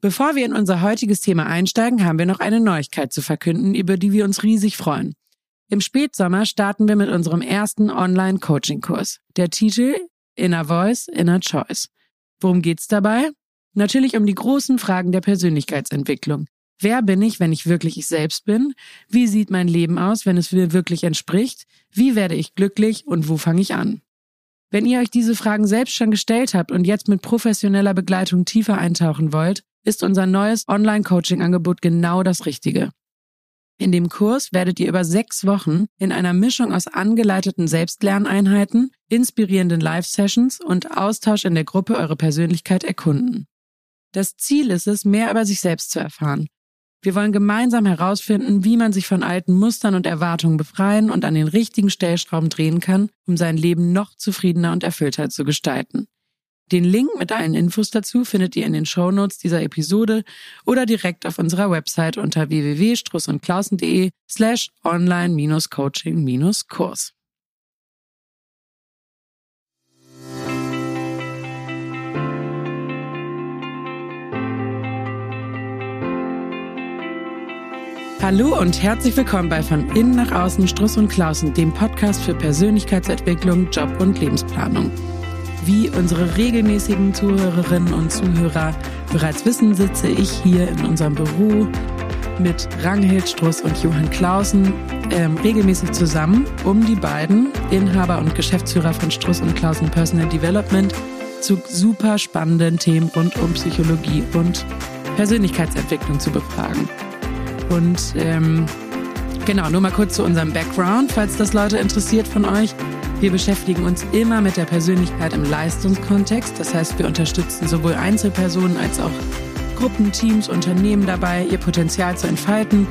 Bevor wir in unser heutiges Thema einsteigen, haben wir noch eine Neuigkeit zu verkünden, über die wir uns riesig freuen. Im Spätsommer starten wir mit unserem ersten Online-Coaching-Kurs. Der Titel Inner Voice, Inner Choice. Worum geht's dabei? Natürlich um die großen Fragen der Persönlichkeitsentwicklung. Wer bin ich, wenn ich wirklich ich selbst bin? Wie sieht mein Leben aus, wenn es mir wirklich entspricht? Wie werde ich glücklich und wo fange ich an? Wenn ihr euch diese Fragen selbst schon gestellt habt und jetzt mit professioneller Begleitung tiefer eintauchen wollt, ist unser neues Online-Coaching-Angebot genau das Richtige. In dem Kurs werdet ihr über sechs Wochen in einer Mischung aus angeleiteten Selbstlerneinheiten, inspirierenden Live-Sessions und Austausch in der Gruppe eure Persönlichkeit erkunden. Das Ziel ist es, mehr über sich selbst zu erfahren. Wir wollen gemeinsam herausfinden, wie man sich von alten Mustern und Erwartungen befreien und an den richtigen Stellschrauben drehen kann, um sein Leben noch zufriedener und erfüllter zu gestalten. Den Link mit allen Infos dazu findet ihr in den Shownotes dieser Episode oder direkt auf unserer Website unter www.strussundklausen.de slash online-coaching-kurs. Hallo und herzlich willkommen bei Von Innen nach Außen Struss und Klausen, dem Podcast für Persönlichkeitsentwicklung, Job und Lebensplanung. Wie unsere regelmäßigen Zuhörerinnen und Zuhörer bereits wissen, sitze ich hier in unserem Büro mit Ranghild Struss und Johann Clausen ähm, regelmäßig zusammen, um die beiden, Inhaber und Geschäftsführer von Struss und Clausen Personal Development, zu super spannenden Themen rund um Psychologie und Persönlichkeitsentwicklung zu befragen. Und ähm, genau, nur mal kurz zu unserem Background, falls das Leute interessiert von euch. Wir beschäftigen uns immer mit der Persönlichkeit im Leistungskontext. Das heißt, wir unterstützen sowohl Einzelpersonen als auch Gruppen, Teams, Unternehmen dabei, ihr Potenzial zu entfalten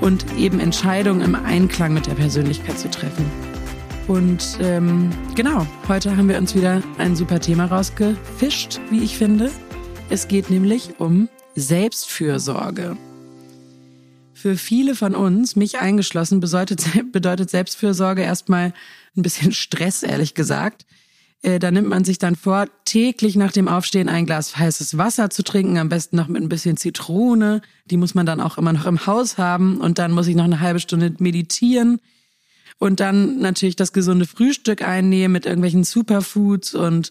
und eben Entscheidungen im Einklang mit der Persönlichkeit zu treffen. Und ähm, genau, heute haben wir uns wieder ein super Thema rausgefischt, wie ich finde. Es geht nämlich um Selbstfürsorge. Für viele von uns, mich eingeschlossen, bedeutet, Selbstfürsorge erstmal ein bisschen Stress, ehrlich gesagt. Äh, da nimmt man sich dann vor, täglich nach dem Aufstehen ein Glas heißes Wasser zu trinken, am besten noch mit ein bisschen Zitrone. Die muss man dann auch immer noch im Haus haben. Und dann muss ich noch eine halbe Stunde meditieren. Und dann natürlich das gesunde Frühstück einnehmen mit irgendwelchen Superfoods und,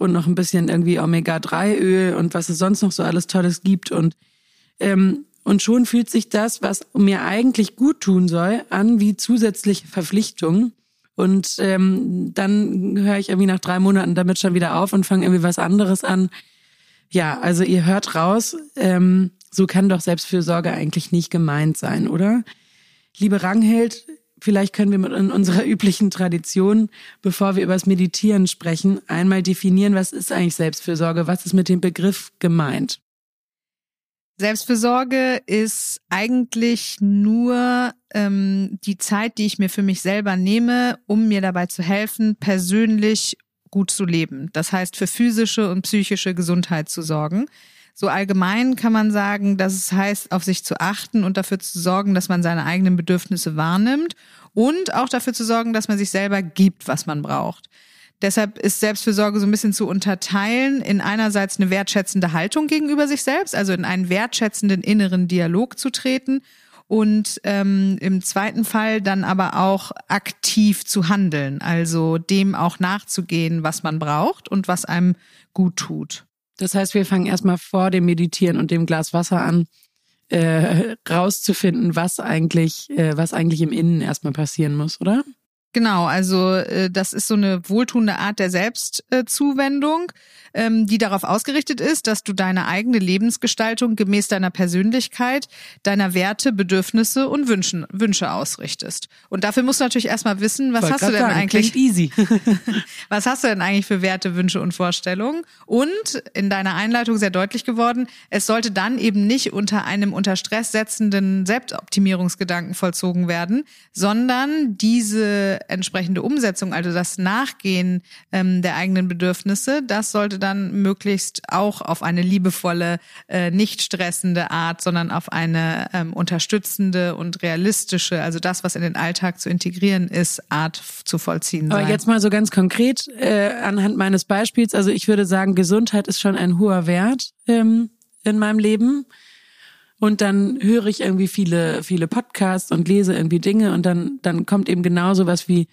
und noch ein bisschen irgendwie Omega-3-Öl und was es sonst noch so alles Tolles gibt. Und ähm, und schon fühlt sich das, was mir eigentlich gut tun soll, an wie zusätzliche Verpflichtung. Und ähm, dann höre ich irgendwie nach drei Monaten damit schon wieder auf und fange irgendwie was anderes an. Ja, also ihr hört raus, ähm, so kann doch Selbstfürsorge eigentlich nicht gemeint sein, oder? Liebe Ranghild, vielleicht können wir mit in unserer üblichen Tradition, bevor wir über das Meditieren sprechen, einmal definieren, was ist eigentlich Selbstfürsorge, was ist mit dem Begriff gemeint? Selbstfürsorge ist eigentlich nur ähm, die Zeit, die ich mir für mich selber nehme, um mir dabei zu helfen, persönlich gut zu leben. Das heißt, für physische und psychische Gesundheit zu sorgen. So allgemein kann man sagen, dass es heißt, auf sich zu achten und dafür zu sorgen, dass man seine eigenen Bedürfnisse wahrnimmt und auch dafür zu sorgen, dass man sich selber gibt, was man braucht. Deshalb ist Selbstfürsorge so ein bisschen zu unterteilen in einerseits eine wertschätzende Haltung gegenüber sich selbst, also in einen wertschätzenden inneren Dialog zu treten und ähm, im zweiten Fall dann aber auch aktiv zu handeln, also dem auch nachzugehen, was man braucht und was einem gut tut. Das heißt, wir fangen erstmal vor dem Meditieren und dem Glas Wasser an, äh, rauszufinden, was eigentlich, äh, was eigentlich im Innen erstmal passieren muss, oder? Genau, also äh, das ist so eine wohltuende Art der Selbstzuwendung, ähm, die darauf ausgerichtet ist, dass du deine eigene Lebensgestaltung gemäß deiner Persönlichkeit, deiner Werte, Bedürfnisse und Wünschen, Wünsche ausrichtest. Und dafür musst du natürlich erstmal wissen, was hast du denn sagen, eigentlich? easy. was hast du denn eigentlich für Werte, Wünsche und Vorstellungen? Und in deiner Einleitung sehr deutlich geworden, es sollte dann eben nicht unter einem unter Stress setzenden Selbstoptimierungsgedanken vollzogen werden, sondern diese entsprechende Umsetzung, also das Nachgehen ähm, der eigenen Bedürfnisse, das sollte dann möglichst auch auf eine liebevolle, äh, nicht stressende Art, sondern auf eine ähm, unterstützende und realistische, also das, was in den Alltag zu integrieren ist, Art zu vollziehen sein. Aber jetzt mal so ganz konkret äh, anhand meines Beispiels, also ich würde sagen, Gesundheit ist schon ein hoher Wert. Ähm in meinem Leben. Und dann höre ich irgendwie viele, viele Podcasts und lese irgendwie Dinge und dann, dann kommt eben genau sowas wie,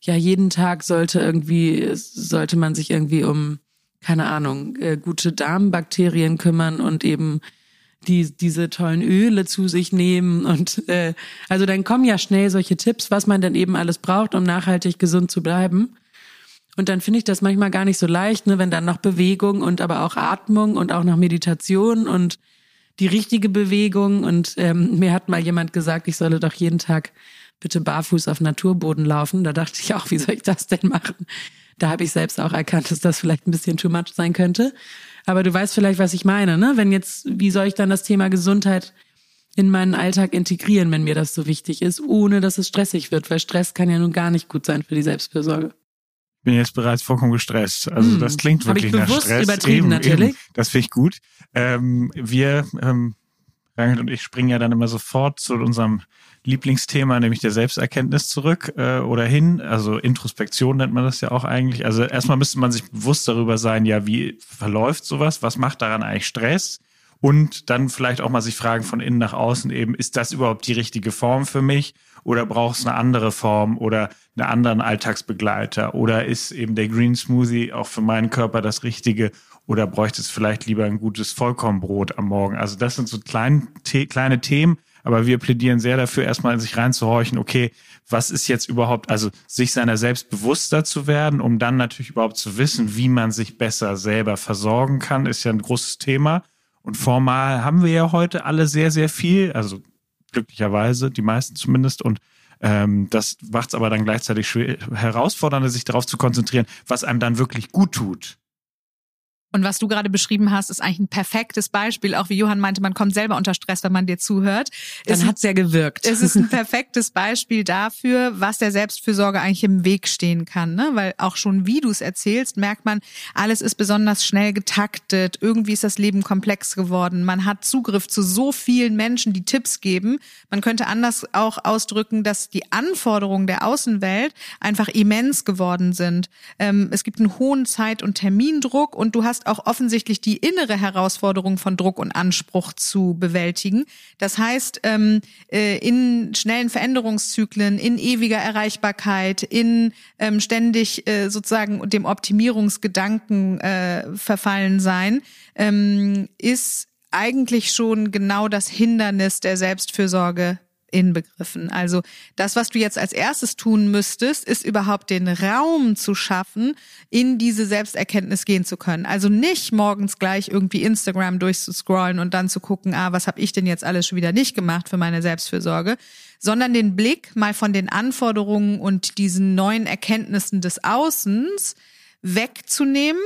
ja, jeden Tag sollte irgendwie, sollte man sich irgendwie um, keine Ahnung, äh, gute Darmbakterien kümmern und eben die diese tollen Öle zu sich nehmen und äh, also dann kommen ja schnell solche Tipps, was man denn eben alles braucht, um nachhaltig gesund zu bleiben. Und dann finde ich das manchmal gar nicht so leicht, ne, wenn dann noch Bewegung und aber auch Atmung und auch noch Meditation und die richtige Bewegung. Und ähm, mir hat mal jemand gesagt, ich solle doch jeden Tag bitte barfuß auf Naturboden laufen. Da dachte ich auch, wie soll ich das denn machen? Da habe ich selbst auch erkannt, dass das vielleicht ein bisschen too much sein könnte. Aber du weißt vielleicht, was ich meine, ne? Wenn jetzt, wie soll ich dann das Thema Gesundheit in meinen Alltag integrieren, wenn mir das so wichtig ist, ohne dass es stressig wird, weil Stress kann ja nun gar nicht gut sein für die Selbstfürsorge bin jetzt bereits vollkommen gestresst. Also hm. das klingt wirklich nach Stress. Übertrieben, eben, natürlich. Eben. Das finde ich gut. Ähm, wir, ähm, Rangel und ich springen ja dann immer sofort zu unserem Lieblingsthema, nämlich der Selbsterkenntnis zurück äh, oder hin. Also Introspektion nennt man das ja auch eigentlich. Also erstmal müsste man sich bewusst darüber sein, ja, wie verläuft sowas? Was macht daran eigentlich Stress? Und dann vielleicht auch mal sich fragen von innen nach außen eben, ist das überhaupt die richtige Form für mich? Oder brauchst du eine andere Form oder einen anderen Alltagsbegleiter? Oder ist eben der Green Smoothie auch für meinen Körper das Richtige? Oder bräuchte es vielleicht lieber ein gutes Vollkornbrot am Morgen? Also das sind so klein, kleine Themen, aber wir plädieren sehr dafür, erstmal in sich reinzuhorchen, okay, was ist jetzt überhaupt, also sich seiner selbst bewusster zu werden, um dann natürlich überhaupt zu wissen, wie man sich besser selber versorgen kann, ist ja ein großes Thema. Und formal haben wir ja heute alle sehr, sehr viel, also glücklicherweise, die meisten zumindest. Und ähm, das macht es aber dann gleichzeitig schwer, herausfordernder, sich darauf zu konzentrieren, was einem dann wirklich gut tut. Und was du gerade beschrieben hast, ist eigentlich ein perfektes Beispiel. Auch wie Johann meinte, man kommt selber unter Stress, wenn man dir zuhört. Dann hat es ja gewirkt. Es ist ein perfektes Beispiel dafür, was der Selbstfürsorge eigentlich im Weg stehen kann. Ne? Weil auch schon wie du es erzählst, merkt man, alles ist besonders schnell getaktet. Irgendwie ist das Leben komplex geworden. Man hat Zugriff zu so vielen Menschen, die Tipps geben. Man könnte anders auch ausdrücken, dass die Anforderungen der Außenwelt einfach immens geworden sind. Ähm, es gibt einen hohen Zeit- und Termindruck und du hast hast auch offensichtlich die innere Herausforderung von Druck und Anspruch zu bewältigen. Das heißt, ähm, äh, in schnellen Veränderungszyklen, in ewiger Erreichbarkeit, in ähm, ständig äh, sozusagen dem Optimierungsgedanken äh, verfallen sein, ähm, ist eigentlich schon genau das Hindernis der Selbstfürsorge inbegriffen. Also das, was du jetzt als erstes tun müsstest, ist überhaupt den Raum zu schaffen, in diese Selbsterkenntnis gehen zu können. Also nicht morgens gleich irgendwie Instagram durchzuscrollen und dann zu gucken, ah, was habe ich denn jetzt alles schon wieder nicht gemacht für meine Selbstfürsorge, sondern den Blick mal von den Anforderungen und diesen neuen Erkenntnissen des Außens wegzunehmen,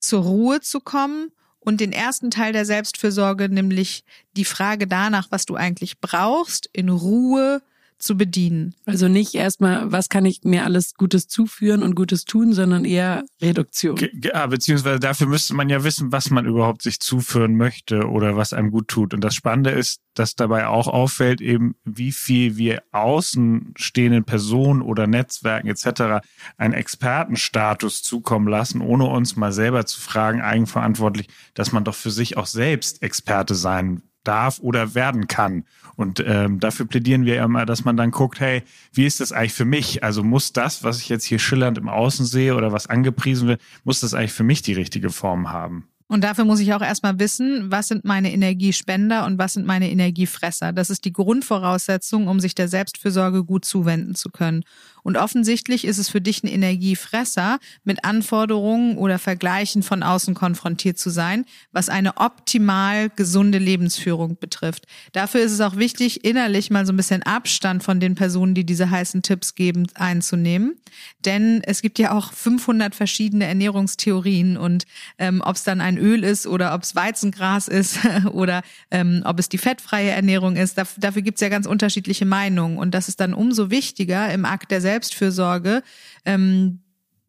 zur Ruhe zu kommen und den ersten Teil der Selbstfürsorge, nämlich die Frage danach, was du eigentlich brauchst, in Ruhe zu bedienen. Also nicht erstmal, was kann ich mir alles Gutes zuführen und Gutes tun, sondern eher Reduktion. Ja, beziehungsweise dafür müsste man ja wissen, was man überhaupt sich zuführen möchte oder was einem gut tut. Und das Spannende ist, dass dabei auch auffällt, eben wie viel wir außenstehenden Personen oder Netzwerken etc. einen Expertenstatus zukommen lassen, ohne uns mal selber zu fragen, eigenverantwortlich, dass man doch für sich auch selbst Experte sein darf oder werden kann. Und ähm, dafür plädieren wir immer, dass man dann guckt, hey, wie ist das eigentlich für mich? Also muss das, was ich jetzt hier schillernd im Außen sehe oder was angepriesen wird, muss das eigentlich für mich die richtige Form haben? Und dafür muss ich auch erstmal wissen, was sind meine Energiespender und was sind meine Energiefresser. Das ist die Grundvoraussetzung, um sich der Selbstfürsorge gut zuwenden zu können. Und offensichtlich ist es für dich ein Energiefresser, mit Anforderungen oder Vergleichen von außen konfrontiert zu sein, was eine optimal gesunde Lebensführung betrifft. Dafür ist es auch wichtig, innerlich mal so ein bisschen Abstand von den Personen, die diese heißen Tipps geben, einzunehmen. Denn es gibt ja auch 500 verschiedene Ernährungstheorien und ähm, ob es dann ein Öl ist oder ob es Weizengras ist oder ähm, ob es die fettfreie Ernährung ist, dafür gibt es ja ganz unterschiedliche Meinungen. Und das ist dann umso wichtiger im Akt der Selbst Selbstfürsorge, ähm,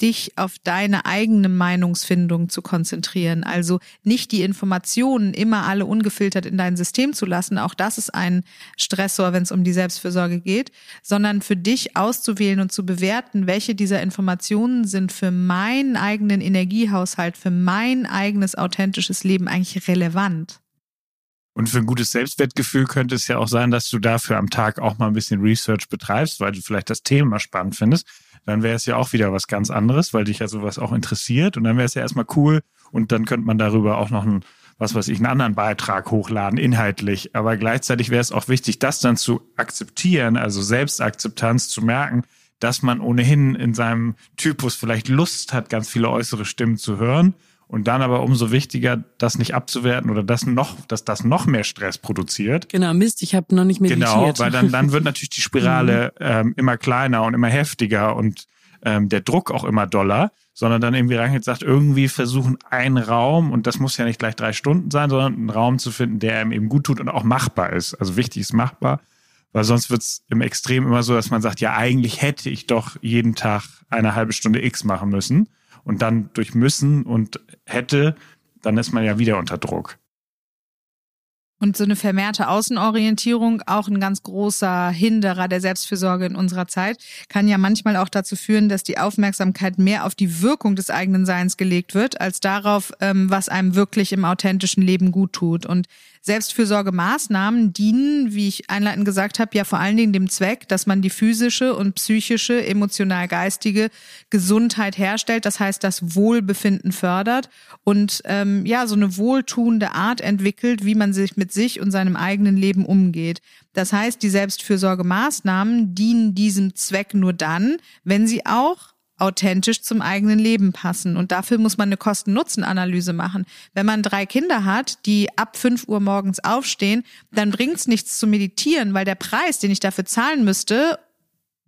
dich auf deine eigene Meinungsfindung zu konzentrieren. Also nicht die Informationen immer alle ungefiltert in dein System zu lassen. Auch das ist ein Stressor, wenn es um die Selbstfürsorge geht, sondern für dich auszuwählen und zu bewerten, welche dieser Informationen sind für meinen eigenen Energiehaushalt, für mein eigenes authentisches Leben eigentlich relevant. Und für ein gutes Selbstwertgefühl könnte es ja auch sein, dass du dafür am Tag auch mal ein bisschen Research betreibst, weil du vielleicht das Thema spannend findest. Dann wäre es ja auch wieder was ganz anderes, weil dich ja sowas auch interessiert. Und dann wäre es ja erstmal cool. Und dann könnte man darüber auch noch einen, was weiß ich, einen anderen Beitrag hochladen, inhaltlich. Aber gleichzeitig wäre es auch wichtig, das dann zu akzeptieren, also Selbstakzeptanz zu merken, dass man ohnehin in seinem Typus vielleicht Lust hat, ganz viele äußere Stimmen zu hören und dann aber umso wichtiger, das nicht abzuwerten oder das noch, dass das noch mehr Stress produziert. Genau, Mist, ich habe noch nicht meditiert. Genau, weil dann, dann wird natürlich die Spirale mhm. ähm, immer kleiner und immer heftiger und ähm, der Druck auch immer doller, sondern dann irgendwie Rangit sagt, irgendwie versuchen einen Raum, und das muss ja nicht gleich drei Stunden sein, sondern einen Raum zu finden, der einem eben gut tut und auch machbar ist. Also wichtig ist machbar, weil sonst wird's im Extrem immer so, dass man sagt, ja, eigentlich hätte ich doch jeden Tag eine halbe Stunde X machen müssen und dann durch müssen und hätte, dann ist man ja wieder unter Druck. Und so eine vermehrte Außenorientierung, auch ein ganz großer Hinderer der Selbstfürsorge in unserer Zeit, kann ja manchmal auch dazu führen, dass die Aufmerksamkeit mehr auf die Wirkung des eigenen Seins gelegt wird, als darauf, ähm, was einem wirklich im authentischen Leben gut tut. Und Selbstfürsorgemaßnahmen dienen, wie ich einleitend gesagt habe, ja vor allen Dingen dem Zweck, dass man die physische und psychische, emotional-geistige Gesundheit herstellt. Das heißt, das Wohlbefinden fördert und ähm, ja so eine wohltuende Art entwickelt, wie man sich mit sich und seinem eigenen Leben umgeht. Das heißt, die Selbstfürsorgemaßnahmen dienen diesem Zweck nur dann, wenn sie auch authentisch zum eigenen Leben passen. Und dafür muss man eine Kosten-Nutzen-Analyse machen. Wenn man drei Kinder hat, die ab fünf Uhr morgens aufstehen, dann bringt es nichts zu meditieren, weil der Preis, den ich dafür zahlen müsste,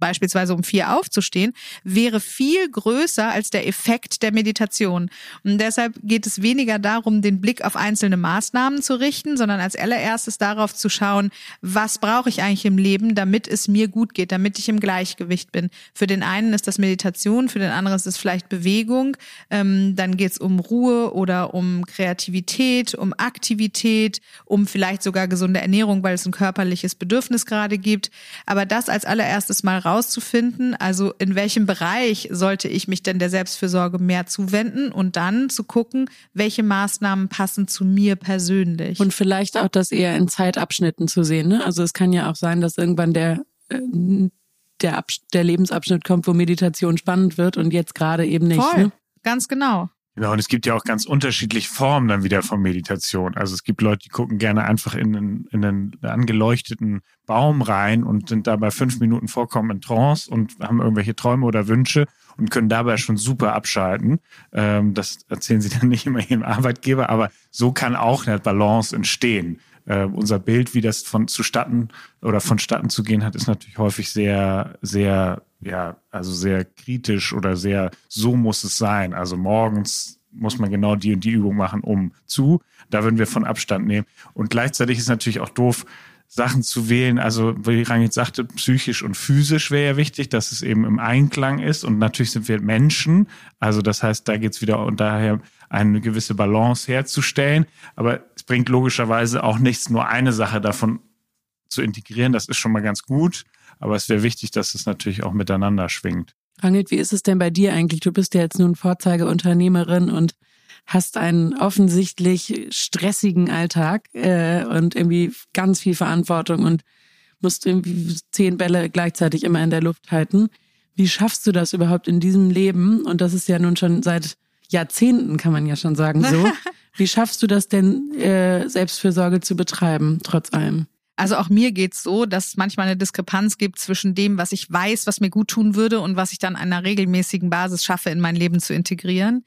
beispielsweise um vier aufzustehen, wäre viel größer als der Effekt der Meditation. Und deshalb geht es weniger darum, den Blick auf einzelne Maßnahmen zu richten, sondern als allererstes darauf zu schauen, was brauche ich eigentlich im Leben, damit es mir gut geht, damit ich im Gleichgewicht bin. Für den einen ist das Meditation, für den anderen ist es vielleicht Bewegung. Ähm, dann geht es um Ruhe oder um Kreativität, um Aktivität, um vielleicht sogar gesunde Ernährung, weil es ein körperliches Bedürfnis gerade gibt. Aber das als allererstes mal raus rauszufinden, also in welchem Bereich sollte ich mich denn der Selbstfürsorge mehr zuwenden und dann zu gucken, welche Maßnahmen passen zu mir persönlich. Und vielleicht auch das eher in Zeitabschnitten zu sehen. Ne? Also es kann ja auch sein, dass irgendwann der äh, der, der Lebensabschnitt kommt, wo Meditation spannend wird und jetzt gerade eben nicht. Voll, ne? ganz genau. Genau, und es gibt ja auch ganz unterschiedliche Formen dann wieder von Meditation. Also es gibt Leute, die gucken gerne einfach in einen, in einen angeleuchteten Baum rein und sind dabei fünf Minuten vollkommen in Trance und haben irgendwelche Träume oder Wünsche und können dabei schon super abschalten. Ähm, das erzählen sie dann nicht immer ihrem Arbeitgeber, aber so kann auch eine Balance entstehen. Äh, unser Bild, wie das von zustatten oder vonstatten zu gehen hat, ist natürlich häufig sehr, sehr ja, also sehr kritisch oder sehr, so muss es sein. Also morgens muss man genau die und die Übung machen, um zu. Da würden wir von Abstand nehmen. Und gleichzeitig ist natürlich auch doof, Sachen zu wählen. Also, wie Rangit sagte, psychisch und physisch wäre ja wichtig, dass es eben im Einklang ist. Und natürlich sind wir Menschen. Also, das heißt, da geht's wieder und daher eine gewisse Balance herzustellen. Aber es bringt logischerweise auch nichts, nur eine Sache davon zu integrieren. Das ist schon mal ganz gut. Aber es wäre wichtig, dass es natürlich auch miteinander schwingt. Rangit, wie ist es denn bei dir eigentlich? Du bist ja jetzt nun Vorzeigeunternehmerin und hast einen offensichtlich stressigen Alltag äh, und irgendwie ganz viel Verantwortung und musst irgendwie zehn Bälle gleichzeitig immer in der Luft halten. Wie schaffst du das überhaupt in diesem Leben? Und das ist ja nun schon seit Jahrzehnten, kann man ja schon sagen so. Wie schaffst du das denn, äh, Selbstfürsorge zu betreiben, trotz allem? Also auch mir geht's so, dass es manchmal eine Diskrepanz gibt zwischen dem, was ich weiß, was mir gut tun würde und was ich dann an einer regelmäßigen Basis schaffe, in mein Leben zu integrieren.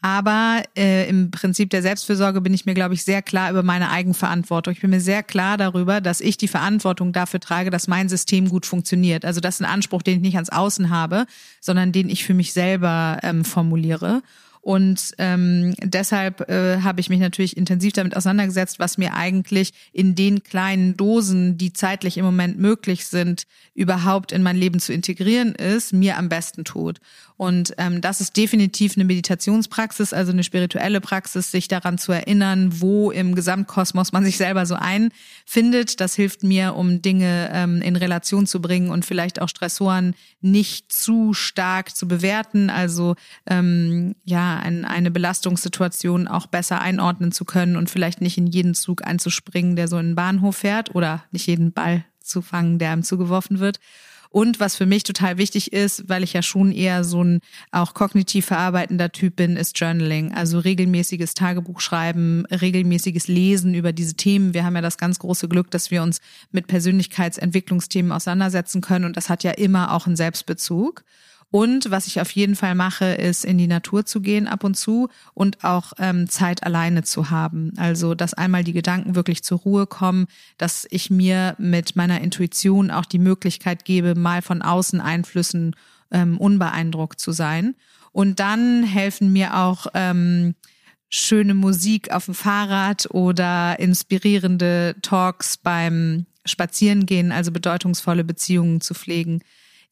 Aber äh, im Prinzip der Selbstfürsorge bin ich mir, glaube ich, sehr klar über meine Eigenverantwortung. Ich bin mir sehr klar darüber, dass ich die Verantwortung dafür trage, dass mein System gut funktioniert. Also das ist ein Anspruch, den ich nicht ans Außen habe, sondern den ich für mich selber ähm, formuliere. Und ähm, deshalb äh, habe ich mich natürlich intensiv damit auseinandergesetzt, was mir eigentlich in den kleinen Dosen, die zeitlich im Moment möglich sind, überhaupt in mein Leben zu integrieren ist, mir am besten tut. Und ähm, das ist definitiv eine Meditationspraxis, also eine spirituelle Praxis, sich daran zu erinnern, wo im Gesamtkosmos man sich selber so einfindet. Das hilft mir, um Dinge ähm, in Relation zu bringen und vielleicht auch Stressoren nicht zu stark zu bewerten. Also ähm, ja, ein, eine Belastungssituation auch besser einordnen zu können und vielleicht nicht in jeden Zug einzuspringen, der so in den Bahnhof fährt oder nicht jeden Ball zu fangen, der einem zugeworfen wird. Und was für mich total wichtig ist, weil ich ja schon eher so ein auch kognitiv verarbeitender Typ bin, ist Journaling. Also regelmäßiges Tagebuch schreiben, regelmäßiges Lesen über diese Themen. Wir haben ja das ganz große Glück, dass wir uns mit Persönlichkeitsentwicklungsthemen auseinandersetzen können. Und das hat ja immer auch einen Selbstbezug. Und was ich auf jeden Fall mache, ist in die Natur zu gehen ab und zu und auch ähm, Zeit alleine zu haben. Also, dass einmal die Gedanken wirklich zur Ruhe kommen, dass ich mir mit meiner Intuition auch die Möglichkeit gebe, mal von außen Einflüssen ähm, unbeeindruckt zu sein. Und dann helfen mir auch ähm, schöne Musik auf dem Fahrrad oder inspirierende Talks beim Spazierengehen, also bedeutungsvolle Beziehungen zu pflegen.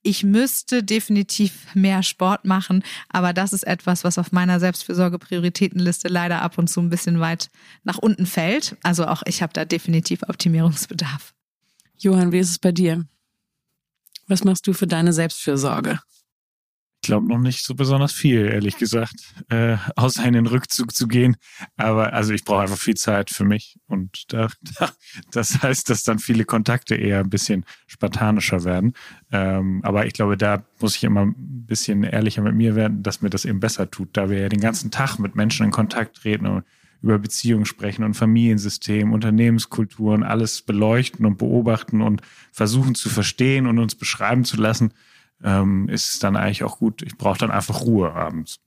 Ich müsste definitiv mehr Sport machen, aber das ist etwas, was auf meiner Selbstfürsorge-Prioritätenliste leider ab und zu ein bisschen weit nach unten fällt. Also auch ich habe da definitiv Optimierungsbedarf. Johann, wie ist es bei dir? Was machst du für deine Selbstfürsorge? Ich glaube noch nicht so besonders viel, ehrlich gesagt, äh, außer in den Rückzug zu gehen. Aber also ich brauche einfach viel Zeit für mich. Und da, da, das heißt, dass dann viele Kontakte eher ein bisschen spartanischer werden. Ähm, aber ich glaube, da muss ich immer ein bisschen ehrlicher mit mir werden, dass mir das eben besser tut, da wir ja den ganzen Tag mit Menschen in Kontakt treten und über Beziehungen sprechen und Familiensystem, Unternehmenskulturen, alles beleuchten und beobachten und versuchen zu verstehen und uns beschreiben zu lassen ähm, ist es dann eigentlich auch gut. Ich brauche dann einfach Ruhe abends.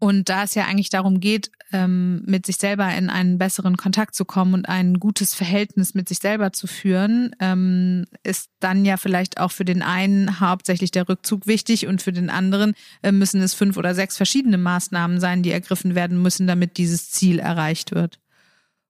Und da es ja eigentlich darum geht, ähm, mit sich selber in einen besseren Kontakt zu kommen und ein gutes Verhältnis mit sich selber zu führen, ähm, ist dann ja vielleicht auch für den einen hauptsächlich der Rückzug wichtig und für den anderen äh, müssen es fünf oder sechs verschiedene Maßnahmen sein, die ergriffen werden müssen, damit dieses Ziel erreicht wird.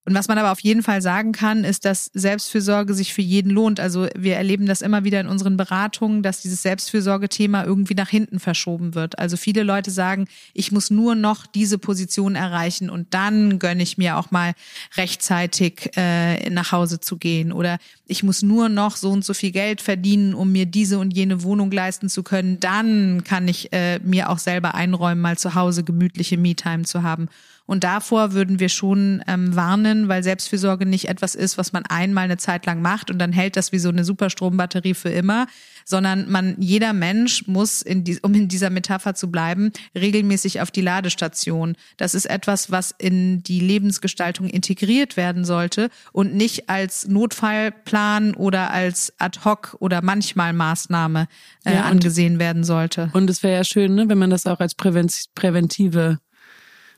Und was man aber auf jeden Fall sagen kann, ist, dass Selbstfürsorge sich für jeden lohnt. Also wir erleben das immer wieder in unseren Beratungen, dass dieses Selbstfürsorge-Thema irgendwie nach hinten verschoben wird. Also viele Leute sagen, ich muss nur noch diese Position erreichen und dann gönne ich mir auch mal rechtzeitig äh, nach Hause zu gehen. Oder ich muss nur noch so und so viel Geld verdienen, um mir diese und jene Wohnung leisten zu können. Dann kann ich äh, mir auch selber einräumen, mal zu Hause gemütliche Me-Time zu haben. Und davor würden wir schon ähm, warnen, weil Selbstfürsorge nicht etwas ist, was man einmal eine Zeit lang macht und dann hält das wie so eine Superstrombatterie für immer, sondern man, jeder Mensch muss, in die, um in dieser Metapher zu bleiben, regelmäßig auf die Ladestation. Das ist etwas, was in die Lebensgestaltung integriert werden sollte und nicht als Notfallplan oder als Ad-hoc oder manchmal Maßnahme äh, ja, angesehen werden sollte. Und es wäre ja schön, ne, wenn man das auch als präventive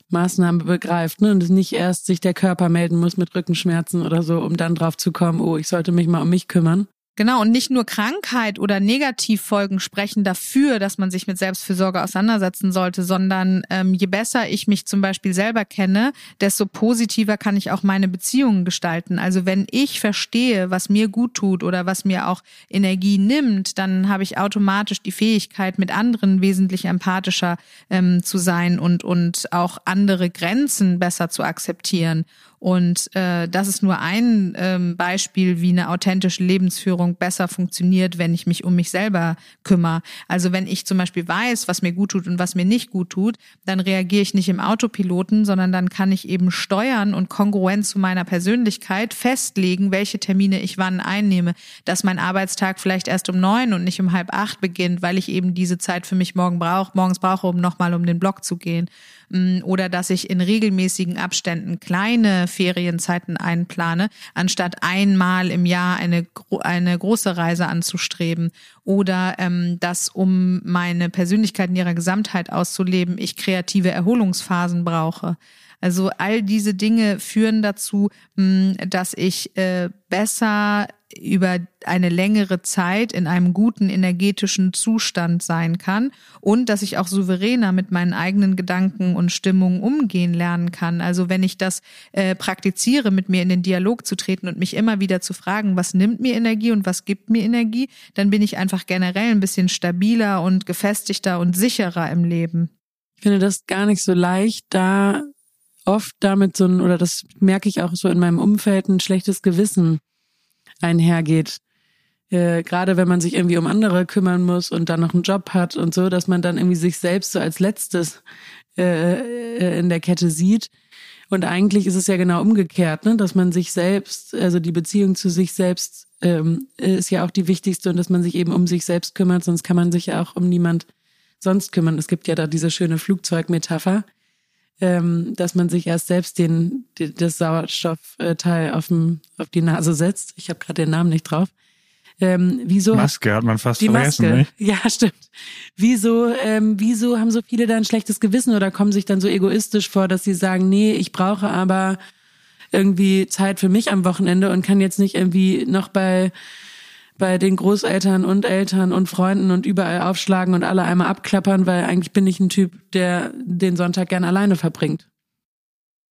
Maßnahme begreift ne? und nicht erst sich der Körper melden muss mit Rückenschmerzen oder so, um dann drauf zu kommen, oh, ich sollte mich mal um mich kümmern. Genau, und nicht nur Krankheit oder Negativfolgen sprechen dafür, dass man sich mit Selbstfürsorge auseinandersetzen sollte, sondern ähm, je besser ich mich zum Beispiel selber kenne, desto positiver kann ich auch meine Beziehungen gestalten. Also wenn ich verstehe, was mir gut tut oder was mir auch Energie nimmt, dann habe ich automatisch die Fähigkeit, mit anderen wesentlich empathischer ähm, zu sein und, und auch andere Grenzen besser zu akzeptieren. Und äh, das ist nur ein ähm, Beispiel, wie eine authentische Lebensführung besser funktioniert, wenn ich mich um mich selber kümmere. Also wenn ich zum Beispiel weiß, was mir gut tut und was mir nicht gut tut, dann reagiere ich nicht im Autopiloten, sondern dann kann ich eben steuern und kongruent zu meiner Persönlichkeit festlegen, welche Termine ich wann einnehme, dass mein Arbeitstag vielleicht erst um neun und nicht um halb acht beginnt, weil ich eben diese Zeit für mich morgen brauche, morgens brauche, um nochmal um den Block zu gehen. Mm, oder dass ich in regelmäßigen Abständen kleine Ferienzeiten einplane, anstatt einmal im Jahr eine, eine große Reise anzustreben. Oder ähm, dass, um meine Persönlichkeit in ihrer Gesamtheit auszuleben, ich kreative Erholungsphasen brauche. Also all diese Dinge führen dazu, hm, dass ich äh, besser über eine längere Zeit in einem guten energetischen Zustand sein kann und dass ich auch souveräner mit meinen eigenen Gedanken und Stimmungen umgehen lernen kann. Also wenn ich das äh, praktiziere, mit mir in den Dialog zu treten und mich immer wieder zu fragen, was nimmt mir Energie und was gibt mir Energie, dann bin ich einfach generell ein bisschen stabiler und gefestigter und sicherer im Leben. Ich finde das gar nicht so leicht, da oft damit so ein, oder das merke ich auch so in meinem Umfeld, ein schlechtes Gewissen einhergeht. Äh, Gerade wenn man sich irgendwie um andere kümmern muss und dann noch einen Job hat und so, dass man dann irgendwie sich selbst so als letztes äh, äh, in der Kette sieht. Und eigentlich ist es ja genau umgekehrt, ne? dass man sich selbst, also die Beziehung zu sich selbst ähm, ist ja auch die wichtigste und dass man sich eben um sich selbst kümmert, sonst kann man sich ja auch um niemand sonst kümmern. Es gibt ja da diese schöne Flugzeugmetapher, ähm, dass man sich erst selbst den, den das Sauerstoffteil auf, dem, auf die Nase setzt. Ich habe gerade den Namen nicht drauf. Ähm, wieso Maske hat man fast die vergessen, Maske. nicht? Ja, stimmt. Wieso, ähm, wieso haben so viele da ein schlechtes Gewissen oder kommen sich dann so egoistisch vor, dass sie sagen, nee, ich brauche aber irgendwie Zeit für mich am Wochenende und kann jetzt nicht irgendwie noch bei bei den Großeltern und Eltern und Freunden und überall aufschlagen und alle einmal abklappern, weil eigentlich bin ich ein Typ, der den Sonntag gern alleine verbringt.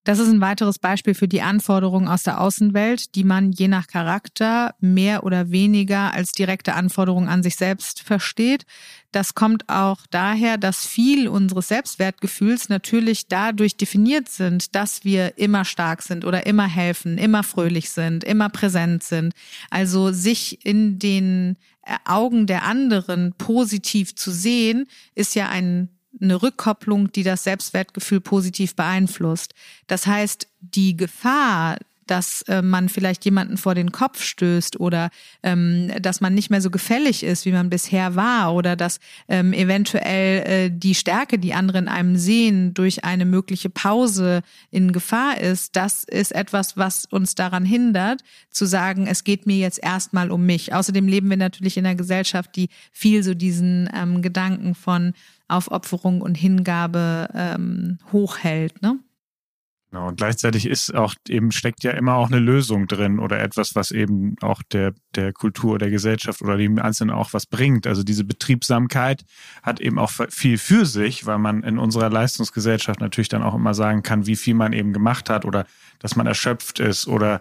Das ist ein weiteres Beispiel für die Anforderungen aus der Außenwelt, die man je nach Charakter mehr oder weniger als direkte Anforderung an sich selbst versteht. Das kommt auch daher, dass viel unseres Selbstwertgefühls natürlich dadurch definiert sind, dass wir immer stark sind oder immer helfen, immer fröhlich sind, immer präsent sind. Also sich in den Augen der anderen positiv zu sehen, ist ja ein eine Rückkopplung, die das Selbstwertgefühl positiv beeinflusst. Das heißt, die Gefahr, dass äh, man vielleicht jemanden vor den Kopf stößt oder ähm, dass man nicht mehr so gefällig ist, wie man bisher war oder dass ähm, eventuell äh, die Stärke, die andere in einem sehen, durch eine mögliche Pause in Gefahr ist, das ist etwas, was uns daran hindert, zu sagen, es geht mir jetzt erstmal um mich. Außerdem leben wir natürlich in einer Gesellschaft, die viel so diesen ähm, Gedanken von Aufopferung und Hingabe ähm, hochhält. Ne? Genau, und gleichzeitig ist auch eben steckt ja immer auch eine Lösung drin oder etwas, was eben auch der, der Kultur, der Gesellschaft oder dem Einzelnen auch was bringt. Also diese Betriebsamkeit hat eben auch viel für sich, weil man in unserer Leistungsgesellschaft natürlich dann auch immer sagen kann, wie viel man eben gemacht hat oder dass man erschöpft ist oder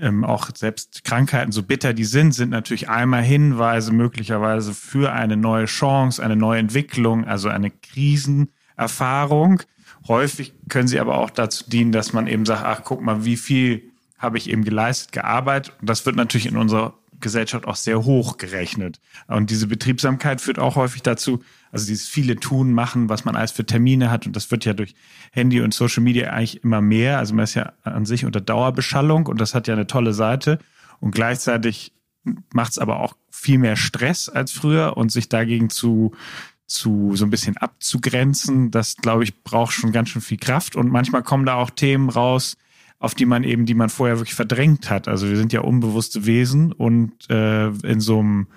ähm, auch selbst Krankheiten, so bitter die sind, sind natürlich einmal Hinweise möglicherweise für eine neue Chance, eine neue Entwicklung, also eine Krisenerfahrung. Häufig können sie aber auch dazu dienen, dass man eben sagt, ach, guck mal, wie viel habe ich eben geleistet, gearbeitet. Und das wird natürlich in unserer Gesellschaft auch sehr hoch gerechnet. Und diese Betriebsamkeit führt auch häufig dazu, also dieses viele tun, machen, was man alles für Termine hat. Und das wird ja durch Handy und Social Media eigentlich immer mehr. Also man ist ja an sich unter Dauerbeschallung und das hat ja eine tolle Seite. Und gleichzeitig macht es aber auch viel mehr Stress als früher und sich dagegen zu zu so ein bisschen abzugrenzen, das glaube ich braucht schon ganz schön viel Kraft und manchmal kommen da auch Themen raus, auf die man eben, die man vorher wirklich verdrängt hat. Also wir sind ja unbewusste Wesen und äh, in so einem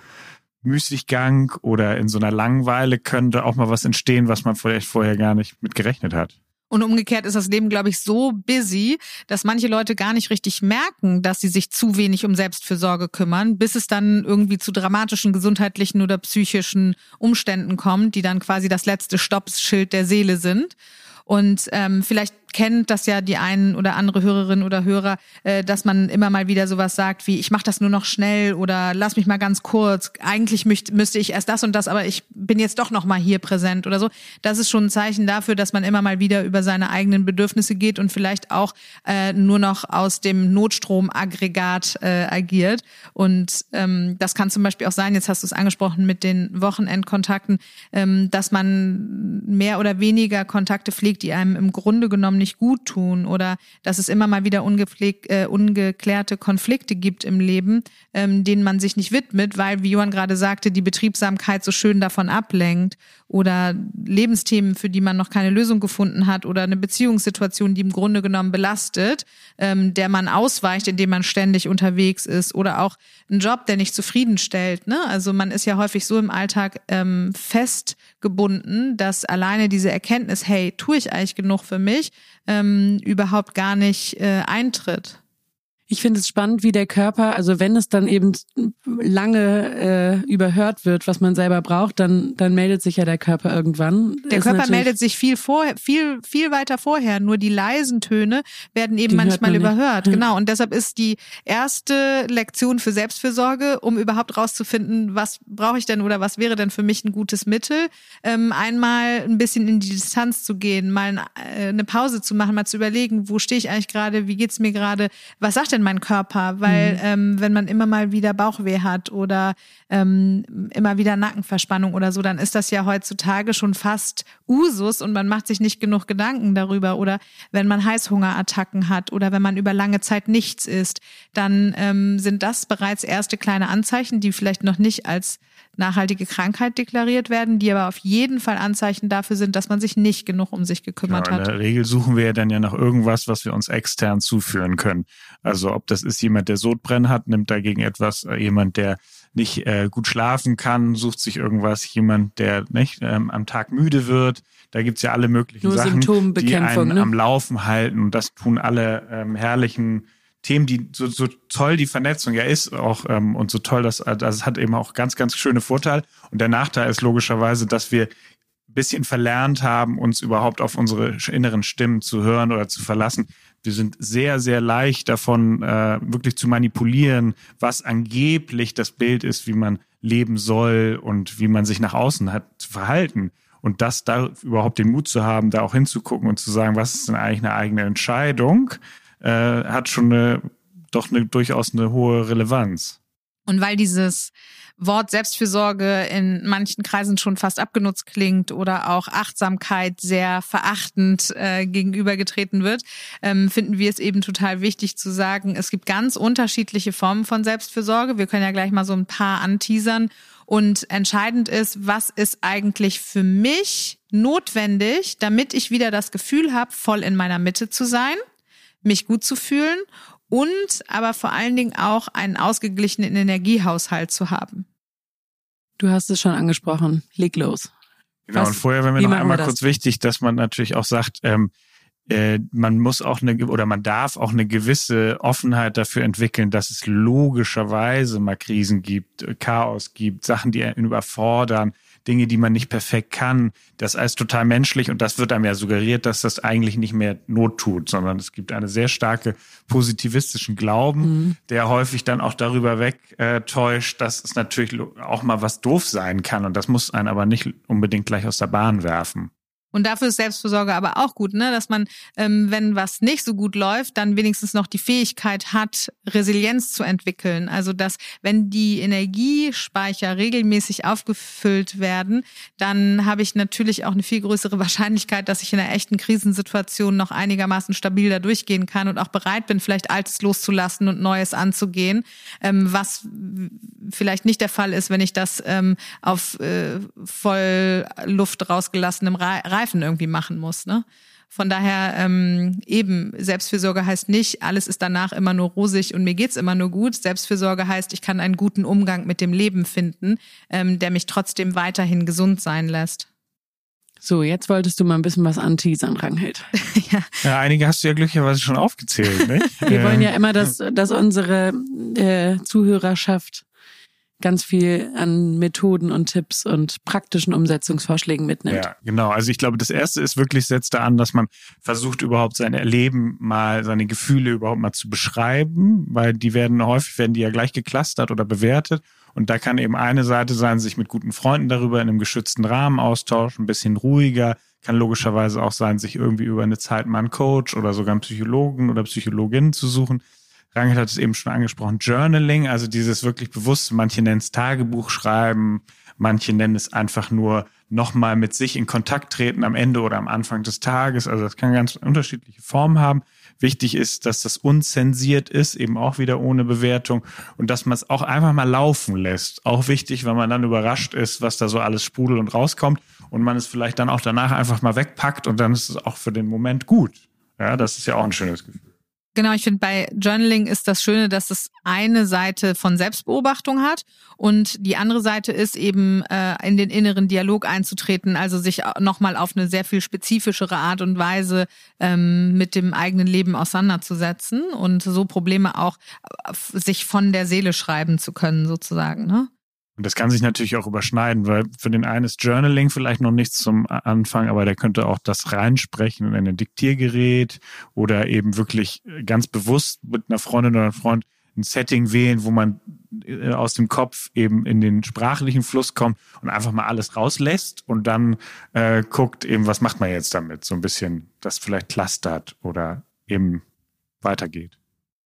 Müßiggang oder in so einer Langweile könnte auch mal was entstehen, was man vielleicht vorher gar nicht mit gerechnet hat. Und umgekehrt ist das Leben, glaube ich, so busy, dass manche Leute gar nicht richtig merken, dass sie sich zu wenig um Selbstfürsorge kümmern, bis es dann irgendwie zu dramatischen gesundheitlichen oder psychischen Umständen kommt, die dann quasi das letzte Stoppschild der Seele sind. Und ähm, vielleicht kennt das ja die einen oder andere Hörerin oder Hörer, äh, dass man immer mal wieder sowas sagt wie, ich mache das nur noch schnell oder lass mich mal ganz kurz. Eigentlich müsste, müsste ich erst das und das, aber ich bin jetzt doch noch mal hier präsent oder so. Das ist schon ein Zeichen dafür, dass man immer mal wieder über seine eigenen Bedürfnisse geht und vielleicht auch äh, nur noch aus dem Notstromaggregat äh, agiert. Und ähm, das kann zum Beispiel auch sein, jetzt hast du es angesprochen mit den Wochenendkontakten, ähm, dass man mehr oder weniger Kontakte pflegt, die einem im Grunde genommen nicht gut tun oder dass es immer mal wieder äh, ungeklärte Konflikte gibt im Leben, ähm, denen man sich nicht widmet, weil, wie Johann gerade sagte, die Betriebsamkeit so schön davon ablenkt oder Lebensthemen, für die man noch keine Lösung gefunden hat oder eine Beziehungssituation, die im Grunde genommen belastet, ähm, der man ausweicht, indem man ständig unterwegs ist oder auch ein Job, der nicht zufriedenstellt. Ne? Also man ist ja häufig so im Alltag ähm, fest gebunden, dass alleine diese Erkenntnis, hey, tue ich eigentlich genug für mich, ähm, überhaupt gar nicht äh, eintritt. Ich finde es spannend, wie der Körper, also wenn es dann eben lange äh, überhört wird, was man selber braucht, dann, dann meldet sich ja der Körper irgendwann. Der Ist Körper meldet sich viel vorher, viel, viel weiter vorher. Nur die leisen Töne werden eben manchmal überhört. Hm. Genau. Und deshalb ist die erste Lektion für Selbstfürsorge, um überhaupt rauszufinden, was brauche ich denn oder was wäre denn für mich ein gutes Mittel, ähm, einmal ein bisschen in die Distanz zu gehen, mal äh, eine Pause zu machen, mal zu überlegen, wo stehe ich eigentlich gerade, wie geht's mir gerade, was sagt denn denn mein Körper? Weil mhm. ähm, wenn man immer mal wieder Bauchweh hat oder ähm, immer wieder Nackenverspannung oder so, dann ist das ja heutzutage schon fast Usus und man macht sich nicht genug Gedanken darüber. Oder wenn man Heißhungerattacken hat oder wenn man über lange Zeit nichts isst, dann ähm, sind das bereits erste kleine Anzeichen, die vielleicht noch nicht als nachhaltige Krankheit deklariert werden, die aber auf jeden Fall Anzeichen dafür sind, dass man sich nicht genug um sich gekümmert genau, hat. In der Regel suchen wir ja dann ja nach irgendwas, was wir uns extern zuführen können. Also ob das ist jemand, der Sodbrennen hat, nimmt dagegen etwas, äh, jemand, der nicht äh, gut schlafen kann, sucht sich irgendwas, jemand, der nicht ähm, am Tag müde wird. Da gibt's ja alle möglichen Nur Sachen, die einen ne? am Laufen halten. Und das tun alle ähm, herrlichen Themen, die so, so toll die Vernetzung ja ist auch ähm, und so toll, dass also es hat eben auch ganz, ganz schöne Vorteile. Und der Nachteil ist logischerweise, dass wir ein bisschen verlernt haben, uns überhaupt auf unsere inneren Stimmen zu hören oder zu verlassen. Wir sind sehr, sehr leicht davon, äh, wirklich zu manipulieren, was angeblich das Bild ist, wie man leben soll und wie man sich nach außen hat zu verhalten. Und das da überhaupt den Mut zu haben, da auch hinzugucken und zu sagen, was ist denn eigentlich eine eigene Entscheidung? Äh, hat schon eine, doch eine, durchaus eine hohe Relevanz. Und weil dieses Wort Selbstfürsorge in manchen Kreisen schon fast abgenutzt klingt oder auch Achtsamkeit sehr verachtend äh, gegenübergetreten wird, ähm, finden wir es eben total wichtig zu sagen, es gibt ganz unterschiedliche Formen von Selbstfürsorge. Wir können ja gleich mal so ein paar anteasern. Und entscheidend ist, was ist eigentlich für mich notwendig, damit ich wieder das Gefühl habe, voll in meiner Mitte zu sein mich gut zu fühlen und aber vor allen Dingen auch einen ausgeglichenen Energiehaushalt zu haben. Du hast es schon angesprochen. Leg los. Genau, Was, und vorher wäre mir noch einmal kurz wichtig, dass man natürlich auch sagt, ähm, äh, man muss auch eine oder man darf auch eine gewisse Offenheit dafür entwickeln, dass es logischerweise mal Krisen gibt, Chaos gibt, Sachen, die einen überfordern, Dinge, die man nicht perfekt kann. Das alles total menschlich und das wird einem ja suggeriert, dass das eigentlich nicht mehr Not tut, sondern es gibt eine sehr starke positivistischen Glauben, mhm. der häufig dann auch darüber wegtäuscht, äh, dass es natürlich auch mal was doof sein kann und das muss einen aber nicht unbedingt gleich aus der Bahn werfen. Und dafür ist Selbstversorge aber auch gut, ne? dass man, ähm, wenn was nicht so gut läuft, dann wenigstens noch die Fähigkeit hat, Resilienz zu entwickeln. Also dass, wenn die Energiespeicher regelmäßig aufgefüllt werden, dann habe ich natürlich auch eine viel größere Wahrscheinlichkeit, dass ich in einer echten Krisensituation noch einigermaßen stabil da durchgehen kann und auch bereit bin, vielleicht Altes loszulassen und Neues anzugehen, ähm, was vielleicht nicht der Fall ist, wenn ich das ähm, auf äh, voll Luft rausgelassenem Reisen Reifen irgendwie machen muss. Ne? Von daher ähm, eben, Selbstfürsorge heißt nicht, alles ist danach immer nur rosig und mir geht's immer nur gut. Selbstfürsorge heißt, ich kann einen guten Umgang mit dem Leben finden, ähm, der mich trotzdem weiterhin gesund sein lässt. So, jetzt wolltest du mal ein bisschen was anteasern, Ranghild. ja. ja, einige hast du ja glücklicherweise schon aufgezählt, nicht? Wir wollen ja immer, dass, dass unsere äh, Zuhörerschaft ganz viel an Methoden und Tipps und praktischen Umsetzungsvorschlägen mitnimmt. Ja, genau. Also ich glaube, das erste ist wirklich, setzt da an, dass man versucht, überhaupt sein Erleben mal, seine Gefühle überhaupt mal zu beschreiben, weil die werden häufig, werden die ja gleich geklustert oder bewertet. Und da kann eben eine Seite sein, sich mit guten Freunden darüber in einem geschützten Rahmen austauschen, ein bisschen ruhiger, kann logischerweise auch sein, sich irgendwie über eine Zeit mal einen Coach oder sogar einen Psychologen oder Psychologin zu suchen. Rangel hat es eben schon angesprochen, Journaling, also dieses wirklich bewusst, manche nennen es Tagebuch schreiben, manche nennen es einfach nur nochmal mit sich in Kontakt treten am Ende oder am Anfang des Tages. Also das kann ganz unterschiedliche Formen haben. Wichtig ist, dass das unzensiert ist, eben auch wieder ohne Bewertung und dass man es auch einfach mal laufen lässt. Auch wichtig, wenn man dann überrascht ist, was da so alles sprudelt und rauskommt und man es vielleicht dann auch danach einfach mal wegpackt und dann ist es auch für den Moment gut. Ja, das ist ja auch ein schönes Gefühl. Genau, ich finde, bei Journaling ist das Schöne, dass es eine Seite von Selbstbeobachtung hat und die andere Seite ist eben äh, in den inneren Dialog einzutreten, also sich nochmal auf eine sehr viel spezifischere Art und Weise ähm, mit dem eigenen Leben auseinanderzusetzen und so Probleme auch äh, sich von der Seele schreiben zu können, sozusagen. Ne? Und das kann sich natürlich auch überschneiden, weil für den einen ist Journaling vielleicht noch nichts zum Anfang, aber der könnte auch das reinsprechen in ein Diktiergerät oder eben wirklich ganz bewusst mit einer Freundin oder einem Freund ein Setting wählen, wo man äh, aus dem Kopf eben in den sprachlichen Fluss kommt und einfach mal alles rauslässt und dann äh, guckt eben, was macht man jetzt damit? So ein bisschen das vielleicht clustert oder eben weitergeht.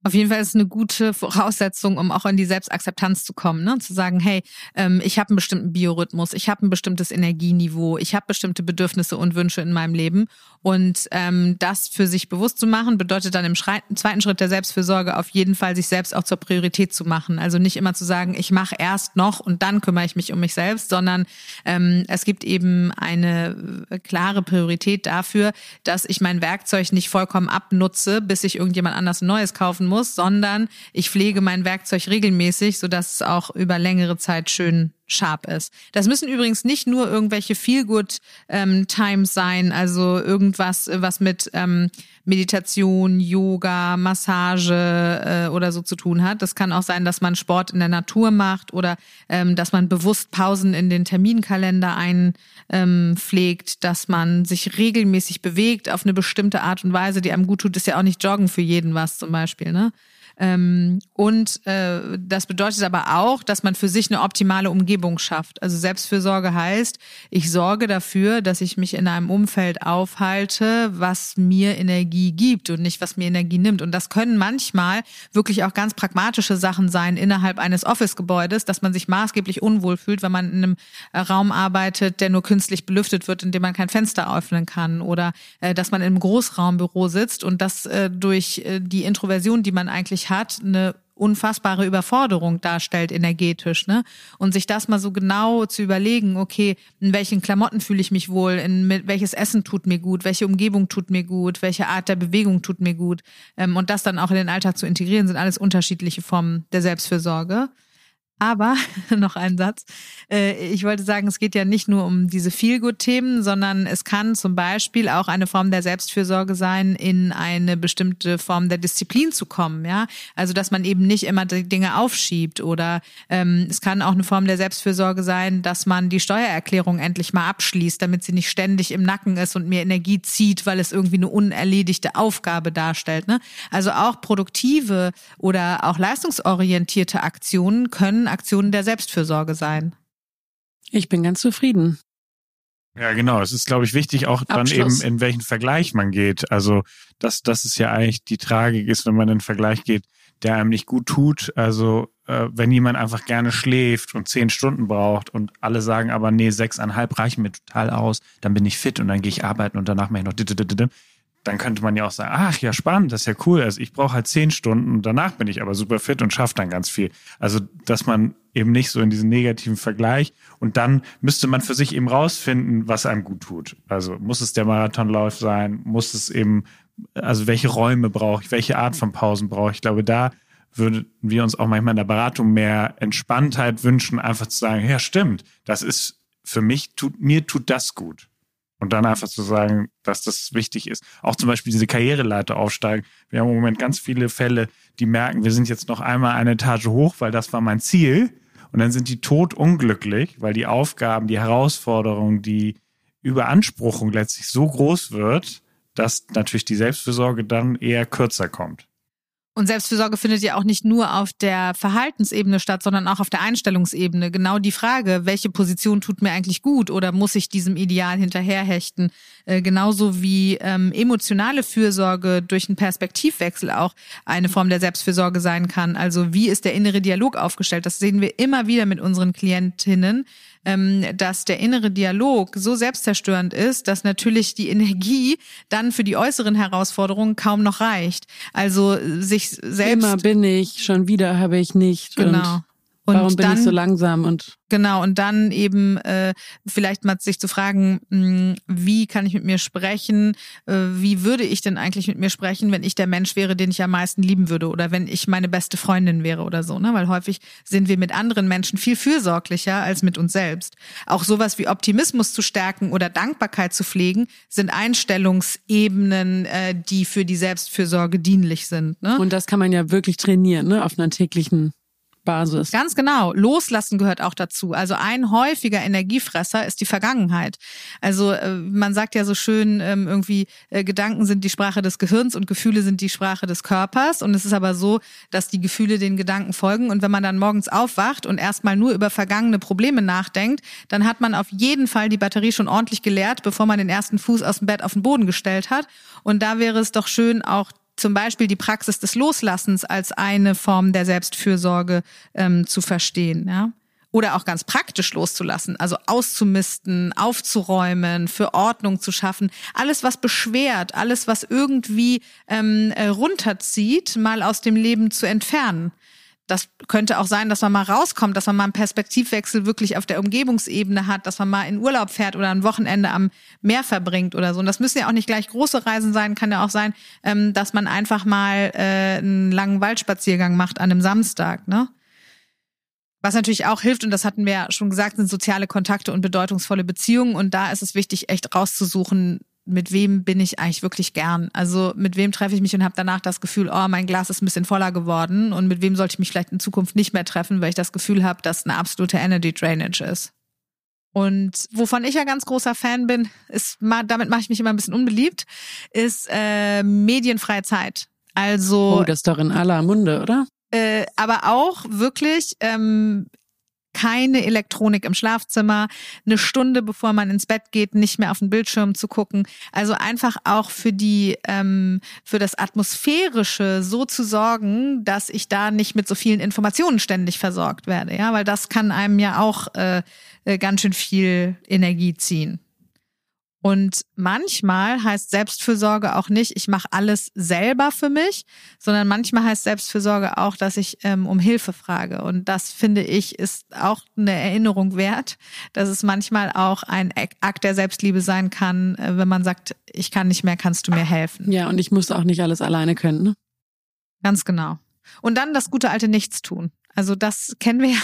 Auf jeden Fall ist es eine gute Voraussetzung, um auch in die Selbstakzeptanz zu kommen, ne? zu sagen, hey, ähm, ich habe einen bestimmten Biorhythmus, ich habe ein bestimmtes Energieniveau, ich habe bestimmte Bedürfnisse und Wünsche in meinem Leben und ähm, das für sich bewusst zu machen, bedeutet dann im zweiten Schritt der Selbstfürsorge auf jeden Fall, sich selbst auch zur Priorität zu machen. Also nicht immer zu sagen, ich mache erst noch und dann kümmere ich mich um mich selbst, sondern ähm, es gibt eben eine äh, klare Priorität dafür, dass ich mein Werkzeug nicht vollkommen abnutze, bis ich irgendjemand anders ein neues kaufen muss muss, sondern ich pflege mein Werkzeug regelmäßig, sodass es auch über längere Zeit schön sharp ist. Das müssen übrigens nicht nur irgendwelche Feel-Good ähm, sein, also irgendwas, was mit ähm, Meditation, Yoga, Massage äh, oder so zu tun hat. Das kann auch sein, dass man Sport in der Natur macht oder ähm, dass man bewusst Pausen in den Terminkalender einpflegt, ähm, dass man sich regelmäßig bewegt auf eine bestimmte Art und Weise, die einem gut tut. Ist ja auch nicht Joggen für jeden was zum Beispiel, ne? Ähm, und äh, das bedeutet aber auch, dass man für sich eine optimale Umgebung schafft. Also Selbstfürsorge heißt, ich sorge dafür, dass ich mich in einem Umfeld aufhalte, was mir Energie gibt und nicht, was mir Energie nimmt. Und das können manchmal wirklich auch ganz pragmatische Sachen sein innerhalb eines Office-Gebäudes, dass man sich maßgeblich unwohl fühlt, wenn man in einem äh, Raum arbeitet, der nur künstlich belüftet wird, in dem man kein Fenster öffnen kann. Oder äh, dass man in einem Großraumbüro sitzt und das äh, durch äh, die Introversion, die man eigentlich hat, eine unfassbare Überforderung darstellt energetisch, ne? Und sich das mal so genau zu überlegen, okay, in welchen Klamotten fühle ich mich wohl, in welches Essen tut mir gut, welche Umgebung tut mir gut, welche Art der Bewegung tut mir gut ähm, und das dann auch in den Alltag zu integrieren, sind alles unterschiedliche Formen der Selbstfürsorge. Aber noch ein Satz. Äh, ich wollte sagen, es geht ja nicht nur um diese Feelgood-Themen, sondern es kann zum Beispiel auch eine Form der Selbstfürsorge sein, in eine bestimmte Form der Disziplin zu kommen. Ja, also dass man eben nicht immer die Dinge aufschiebt oder ähm, es kann auch eine Form der Selbstfürsorge sein, dass man die Steuererklärung endlich mal abschließt, damit sie nicht ständig im Nacken ist und mir Energie zieht, weil es irgendwie eine unerledigte Aufgabe darstellt. Ne? Also auch produktive oder auch leistungsorientierte Aktionen können Aktionen der Selbstfürsorge sein. Ich bin ganz zufrieden. Ja, genau. Es ist, glaube ich, wichtig auch dann eben, in welchen Vergleich man geht. Also, dass das ist ja eigentlich die Tragik ist, wenn man in einen Vergleich geht, der einem nicht gut tut. Also, äh, wenn jemand einfach gerne schläft und zehn Stunden braucht und alle sagen aber, nee, sechseinhalb reichen mir total aus, dann bin ich fit und dann gehe ich arbeiten und danach mache ich noch dann könnte man ja auch sagen, ach ja, spannend, das ist ja cool. Also ich brauche halt zehn Stunden und danach bin ich aber super fit und schaffe dann ganz viel. Also, dass man eben nicht so in diesen negativen Vergleich und dann müsste man für sich eben rausfinden, was einem gut tut. Also muss es der Marathonlauf sein, muss es eben, also welche Räume brauche ich, welche Art von Pausen brauche ich. Ich glaube, da würden wir uns auch manchmal in der Beratung mehr Entspanntheit wünschen, einfach zu sagen, ja, stimmt, das ist für mich, tut, mir tut das gut. Und dann einfach zu sagen, dass das wichtig ist. Auch zum Beispiel diese Karriereleiter aufsteigen. Wir haben im Moment ganz viele Fälle, die merken, wir sind jetzt noch einmal eine Etage hoch, weil das war mein Ziel. Und dann sind die tot unglücklich, weil die Aufgaben, die Herausforderungen, die Überanspruchung letztlich so groß wird, dass natürlich die Selbstfürsorge dann eher kürzer kommt. Und Selbstfürsorge findet ja auch nicht nur auf der Verhaltensebene statt, sondern auch auf der Einstellungsebene. Genau die Frage, welche Position tut mir eigentlich gut oder muss ich diesem Ideal hinterherhechten? Äh, genauso wie ähm, emotionale Fürsorge durch einen Perspektivwechsel auch eine Form der Selbstfürsorge sein kann. Also wie ist der innere Dialog aufgestellt? Das sehen wir immer wieder mit unseren Klientinnen ähm, dass der innere Dialog so selbstzerstörend ist, dass natürlich die Energie dann für die äußeren Herausforderungen kaum noch reicht. Also sich selbst. Immer bin ich, schon wieder habe ich nicht. Genau. Und Warum bin dann, ich so langsam und Genau, und dann eben äh, vielleicht mal sich zu fragen, mh, wie kann ich mit mir sprechen? Äh, wie würde ich denn eigentlich mit mir sprechen, wenn ich der Mensch wäre, den ich am meisten lieben würde oder wenn ich meine beste Freundin wäre oder so, ne? Weil häufig sind wir mit anderen Menschen viel fürsorglicher als mit uns selbst. Auch sowas wie Optimismus zu stärken oder Dankbarkeit zu pflegen, sind Einstellungsebenen, äh, die für die Selbstfürsorge dienlich sind. Ne? und das kann man ja wirklich trainieren, ne, auf einer täglichen Basis. Ganz genau. Loslassen gehört auch dazu. Also ein häufiger Energiefresser ist die Vergangenheit. Also äh, man sagt ja so schön ähm, irgendwie, äh, Gedanken sind die Sprache des Gehirns und Gefühle sind die Sprache des Körpers. Und es ist aber so, dass die Gefühle den Gedanken folgen. Und wenn man dann morgens aufwacht und erstmal nur über vergangene Probleme nachdenkt, dann hat man auf jeden Fall die Batterie schon ordentlich geleert, bevor man den ersten Fuß aus dem Bett auf den Boden gestellt hat. Und da wäre es doch schön, auch zum Beispiel die Praxis des Loslassens als eine Form der Selbstfürsorge ähm, zu verstehen, ja. Oder auch ganz praktisch loszulassen, also auszumisten, aufzuräumen, für Ordnung zu schaffen. Alles, was beschwert, alles, was irgendwie ähm, äh, runterzieht, mal aus dem Leben zu entfernen. Das könnte auch sein, dass man mal rauskommt, dass man mal einen Perspektivwechsel wirklich auf der Umgebungsebene hat, dass man mal in Urlaub fährt oder ein Wochenende am Meer verbringt oder so. Und das müssen ja auch nicht gleich große Reisen sein, kann ja auch sein, ähm, dass man einfach mal äh, einen langen Waldspaziergang macht an einem Samstag, ne? Was natürlich auch hilft, und das hatten wir ja schon gesagt, sind soziale Kontakte und bedeutungsvolle Beziehungen. Und da ist es wichtig, echt rauszusuchen, mit wem bin ich eigentlich wirklich gern? Also mit wem treffe ich mich und habe danach das Gefühl, oh, mein Glas ist ein bisschen voller geworden und mit wem sollte ich mich vielleicht in Zukunft nicht mehr treffen, weil ich das Gefühl habe, dass eine absolute Energy Drainage ist. Und wovon ich ja ganz großer Fan bin, ist damit mache ich mich immer ein bisschen unbeliebt, ist äh, medienfreie Zeit. Also Oh, das ist doch in aller Munde, oder? äh, aber auch wirklich ähm, keine Elektronik im Schlafzimmer, eine Stunde bevor man ins Bett geht, nicht mehr auf den Bildschirm zu gucken. Also einfach auch für die ähm, für das atmosphärische so zu sorgen, dass ich da nicht mit so vielen Informationen ständig versorgt werde, ja, weil das kann einem ja auch äh, äh, ganz schön viel Energie ziehen. Und manchmal heißt Selbstfürsorge auch nicht, ich mache alles selber für mich, sondern manchmal heißt Selbstfürsorge auch, dass ich ähm, um Hilfe frage. Und das finde ich ist auch eine Erinnerung wert, dass es manchmal auch ein Akt der Selbstliebe sein kann, äh, wenn man sagt, ich kann nicht mehr, kannst du mir helfen. Ja, und ich muss auch nicht alles alleine können. Ne? Ganz genau. Und dann das gute alte Nichtstun. Also das kennen wir ja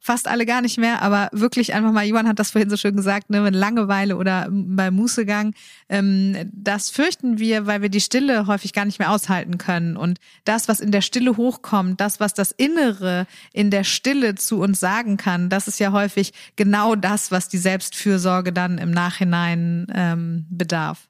fast alle gar nicht mehr, aber wirklich einfach mal, Johann hat das vorhin so schön gesagt, ne, mit Langeweile oder bei Mußegang, ähm, das fürchten wir, weil wir die Stille häufig gar nicht mehr aushalten können. Und das, was in der Stille hochkommt, das, was das Innere in der Stille zu uns sagen kann, das ist ja häufig genau das, was die Selbstfürsorge dann im Nachhinein ähm, bedarf.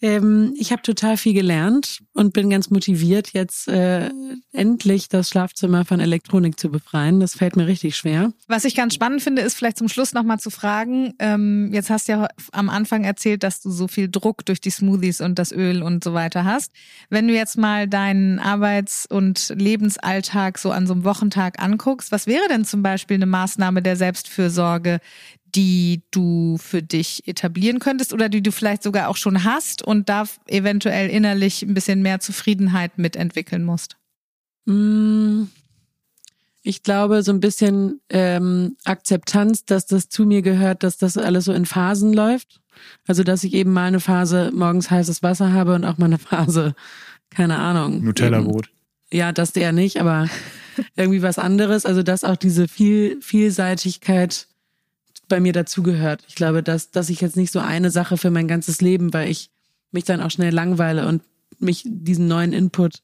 Ähm, ich habe total viel gelernt und bin ganz motiviert, jetzt äh, endlich das Schlafzimmer von Elektronik zu befreien. Das fällt mir richtig schwer. Was ich ganz spannend finde, ist vielleicht zum Schluss nochmal zu fragen, ähm, jetzt hast du ja am Anfang erzählt, dass du so viel Druck durch die Smoothies und das Öl und so weiter hast. Wenn du jetzt mal deinen Arbeits- und Lebensalltag so an so einem Wochentag anguckst, was wäre denn zum Beispiel eine Maßnahme der Selbstfürsorge, die du für dich etablieren könntest oder die du vielleicht sogar auch schon hast und da eventuell innerlich ein bisschen mehr Zufriedenheit mitentwickeln musst? Mm, Ich glaube, so ein bisschen ähm, Akzeptanz, dass das zu mir gehört, dass das alles so in Phasen läuft. Also, dass ich eben mal eine Phase morgens heißes Wasser habe und auch mal eine Phase, keine Ahnung. Nutella-Brot. Ja, das eher nicht, aber irgendwie was anderes. Also, dass auch diese viel, Vielseitigkeit bei mir dazugehört. Ich glaube, dass, dass ich jetzt nicht so eine Sache für mein ganzes Leben, weil ich mich dann auch schnell langweile und mich diesen neuen Input,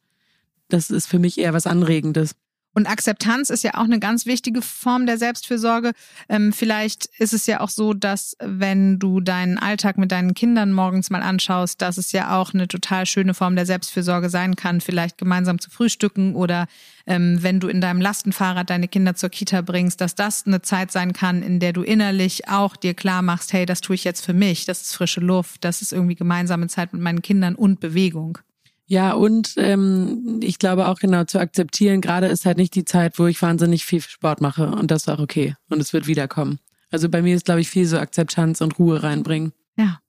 das ist für mich eher was Anregendes. Und Akzeptanz ist ja auch eine ganz wichtige Form der Selbstfürsorge. Ähm, vielleicht ist es ja auch so, dass wenn du deinen Alltag mit deinen Kindern morgens mal anschaust, dass es ja auch eine total schöne Form der Selbstfürsorge sein kann, vielleicht gemeinsam zu frühstücken oder ähm, wenn du in deinem Lastenfahrrad deine Kinder zur Kita bringst, dass das eine Zeit sein kann, in der du innerlich auch dir klar machst, hey, das tue ich jetzt für mich, das ist frische Luft, das ist irgendwie gemeinsame Zeit mit meinen Kindern und Bewegung. Ja, und ähm, ich glaube auch genau zu akzeptieren, gerade ist halt nicht die Zeit, wo ich wahnsinnig viel Sport mache und das ist auch okay und es wird wiederkommen. Also bei mir ist, glaube ich, viel so Akzeptanz und Ruhe reinbringen. Ja.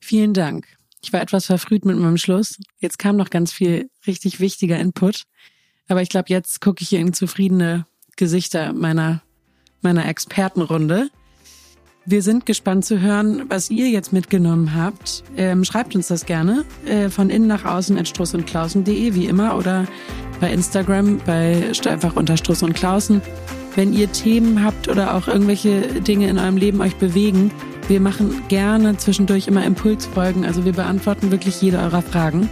Vielen Dank. Ich war etwas verfrüht mit meinem Schluss. Jetzt kam noch ganz viel richtig wichtiger Input. Aber ich glaube, jetzt gucke ich hier in zufriedene Gesichter meiner, meiner Expertenrunde. Wir sind gespannt zu hören, was ihr jetzt mitgenommen habt. Ähm, schreibt uns das gerne äh, von innen nach außen at struss und klausen.de wie immer oder bei Instagram bei einfach unter Struss und Klausen. Wenn ihr Themen habt oder auch irgendwelche Dinge in eurem Leben euch bewegen, wir machen gerne zwischendurch immer Impulsfolgen. Also wir beantworten wirklich jede eurer Fragen.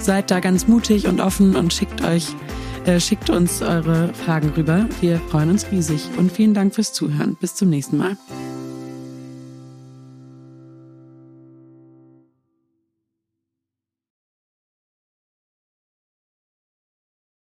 Seid da ganz mutig und offen und schickt euch, äh, schickt uns eure Fragen rüber. Wir freuen uns riesig und vielen Dank fürs Zuhören. Bis zum nächsten Mal.